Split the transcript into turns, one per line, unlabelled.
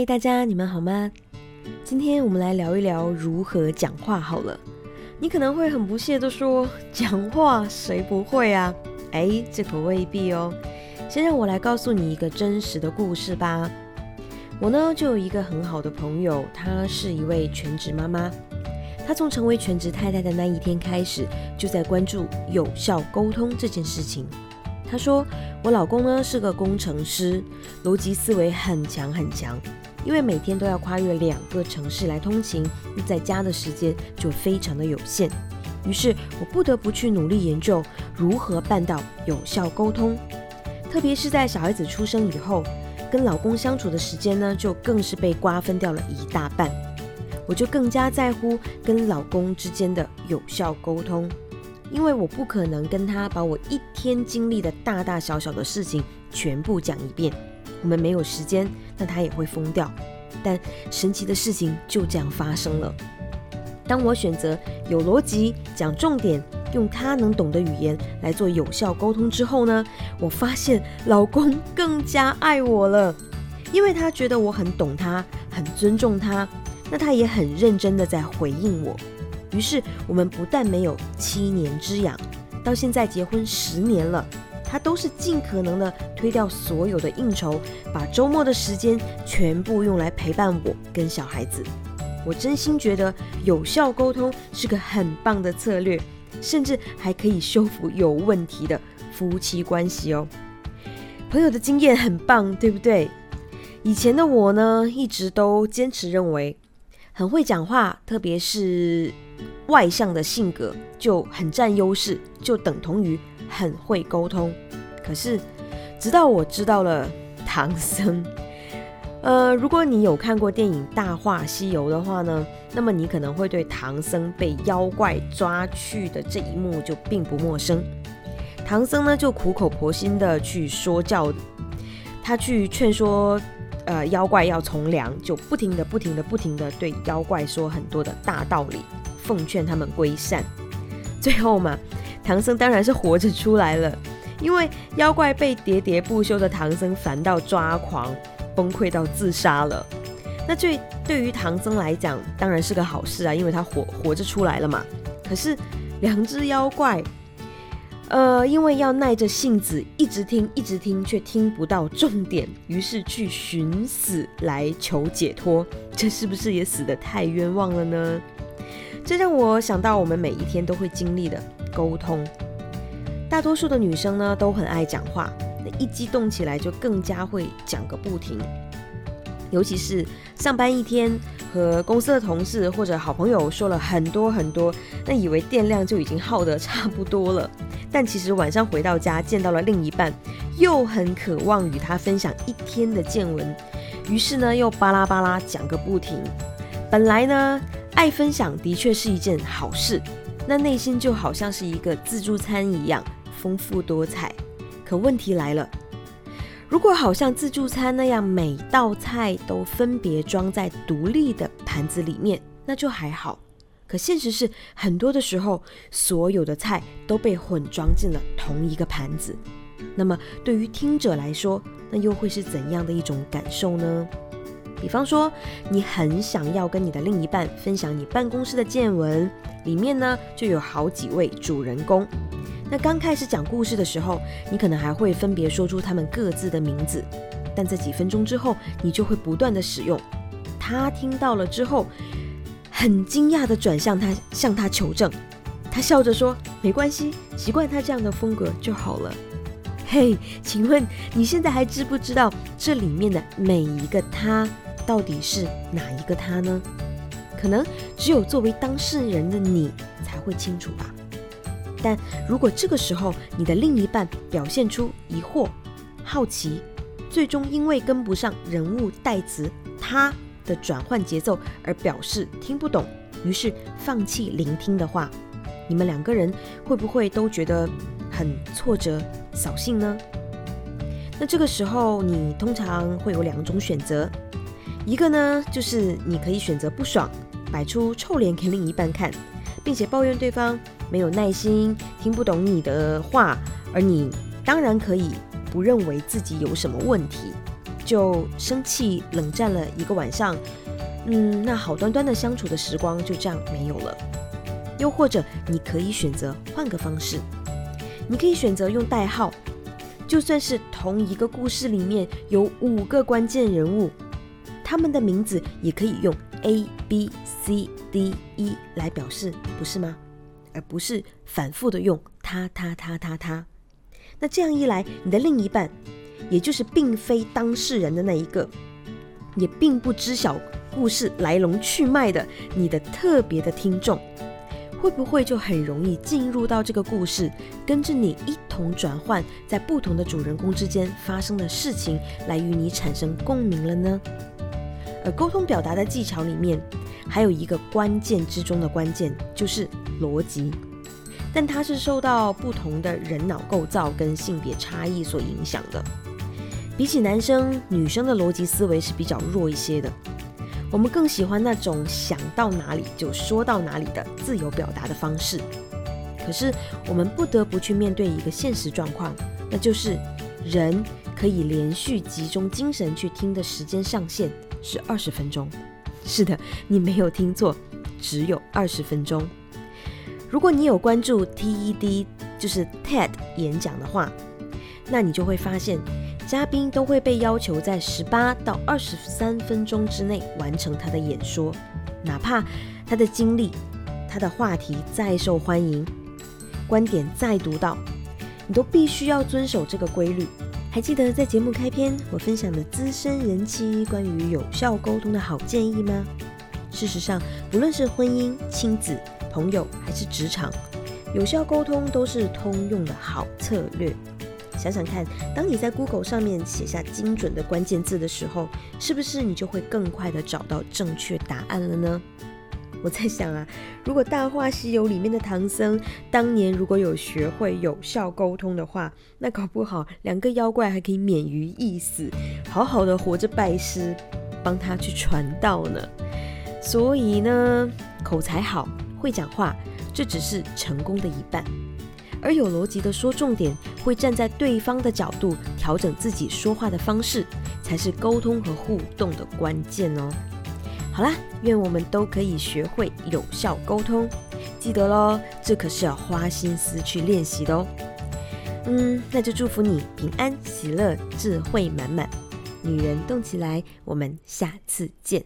嗨，大家，你们好吗？今天我们来聊一聊如何讲话好了。你可能会很不屑地说：“讲话谁不会啊？”哎，这可未必哦。先让我来告诉你一个真实的故事吧。我呢，就有一个很好的朋友，她是一位全职妈妈。她从成为全职太太的那一天开始，就在关注有效沟通这件事情。她说：“我老公呢是个工程师，逻辑思维很强很强。因为每天都要跨越两个城市来通勤，在家的时间就非常的有限。于是我不得不去努力研究如何办到有效沟通。特别是在小孩子出生以后，跟老公相处的时间呢，就更是被瓜分掉了一大半。我就更加在乎跟老公之间的有效沟通。”因为我不可能跟他把我一天经历的大大小小的事情全部讲一遍，我们没有时间，那他也会疯掉。但神奇的事情就这样发生了。当我选择有逻辑、讲重点、用他能懂的语言来做有效沟通之后呢，我发现老公更加爱我了，因为他觉得我很懂他，很尊重他，那他也很认真的在回应我。于是我们不但没有七年之痒，到现在结婚十年了，他都是尽可能的推掉所有的应酬，把周末的时间全部用来陪伴我跟小孩子。我真心觉得有效沟通是个很棒的策略，甚至还可以修复有问题的夫妻关系哦。朋友的经验很棒，对不对？以前的我呢，一直都坚持认为很会讲话，特别是。外向的性格就很占优势，就等同于很会沟通。可是，直到我知道了唐僧，呃，如果你有看过电影《大话西游》的话呢，那么你可能会对唐僧被妖怪抓去的这一幕就并不陌生。唐僧呢，就苦口婆心的去说教，他去劝说呃妖怪要从良，就不停的、不停的、不停的对妖怪说很多的大道理。奉劝他们归善，最后嘛，唐僧当然是活着出来了。因为妖怪被喋喋不休的唐僧烦到抓狂，崩溃到自杀了。那这对于唐僧来讲，当然是个好事啊，因为他活活着出来了嘛。可是两只妖怪，呃，因为要耐着性子一直听一直听，却听不到重点，于是去寻死来求解脱。这是不是也死得太冤枉了呢？这让我想到我们每一天都会经历的沟通。大多数的女生呢都很爱讲话，那一激动起来就更加会讲个不停。尤其是上班一天和公司的同事或者好朋友说了很多很多，那以为电量就已经耗得差不多了，但其实晚上回到家见到了另一半，又很渴望与他分享一天的见闻，于是呢又巴拉巴拉讲个不停。本来呢。爱分享的确是一件好事，那内心就好像是一个自助餐一样丰富多彩。可问题来了，如果好像自助餐那样每道菜都分别装在独立的盘子里面，那就还好。可现实是，很多的时候，所有的菜都被混装进了同一个盘子。那么对于听者来说，那又会是怎样的一种感受呢？比方说，你很想要跟你的另一半分享你办公室的见闻，里面呢就有好几位主人公。那刚开始讲故事的时候，你可能还会分别说出他们各自的名字，但在几分钟之后，你就会不断的使用。他听到了之后，很惊讶的转向他，向他求证。他笑着说：“没关系，习惯他这样的风格就好了。”嘿，请问你现在还知不知道这里面的每一个他？到底是哪一个他呢？可能只有作为当事人的你才会清楚吧。但如果这个时候你的另一半表现出疑惑、好奇，最终因为跟不上人物代词“他”的转换节奏而表示听不懂，于是放弃聆听的话，你们两个人会不会都觉得很挫折、扫兴呢？那这个时候你通常会有两种选择。一个呢，就是你可以选择不爽，摆出臭脸给另一半看，并且抱怨对方没有耐心，听不懂你的话，而你当然可以不认为自己有什么问题，就生气冷战了一个晚上，嗯，那好端端的相处的时光就这样没有了。又或者你可以选择换个方式，你可以选择用代号，就算是同一个故事里面有五个关键人物，他们的名字也可以用 A B C D E 来表示，不是吗？而不是反复的用他他他他他。那这样一来，你的另一半，也就是并非当事人的那一个，也并不知晓故事来龙去脉的你的特别的听众。会不会就很容易进入到这个故事，跟着你一同转换在不同的主人公之间发生的事情，来与你产生共鸣了呢？而沟通表达的技巧里面，还有一个关键之中的关键，就是逻辑。但它是受到不同的人脑构造跟性别差异所影响的。比起男生，女生的逻辑思维是比较弱一些的。我们更喜欢那种想到哪里就说到哪里的自由表达的方式。可是我们不得不去面对一个现实状况，那就是人可以连续集中精神去听的时间上限是二十分钟。是的，你没有听错，只有二十分钟。如果你有关注 TED，就是 TED 演讲的话，那你就会发现。嘉宾都会被要求在十八到二十三分钟之内完成他的演说，哪怕他的经历、他的话题再受欢迎，观点再独到，你都必须要遵守这个规律。还记得在节目开篇我分享的资深人妻关于有效沟通的好建议吗？事实上，不论是婚姻、亲子、朋友还是职场，有效沟通都是通用的好策略。想想看，当你在 Google 上面写下精准的关键字的时候，是不是你就会更快的找到正确答案了呢？我在想啊，如果《大话西游》里面的唐僧当年如果有学会有效沟通的话，那搞不好两个妖怪还可以免于一死，好好的活着拜师，帮他去传道呢。所以呢，口才好，会讲话，这只是成功的一半。而有逻辑的说重点，会站在对方的角度调整自己说话的方式，才是沟通和互动的关键哦。好啦，愿我们都可以学会有效沟通，记得喽，这可是要花心思去练习的哦。嗯，那就祝福你平安喜乐，智慧满满，女人动起来，我们下次见。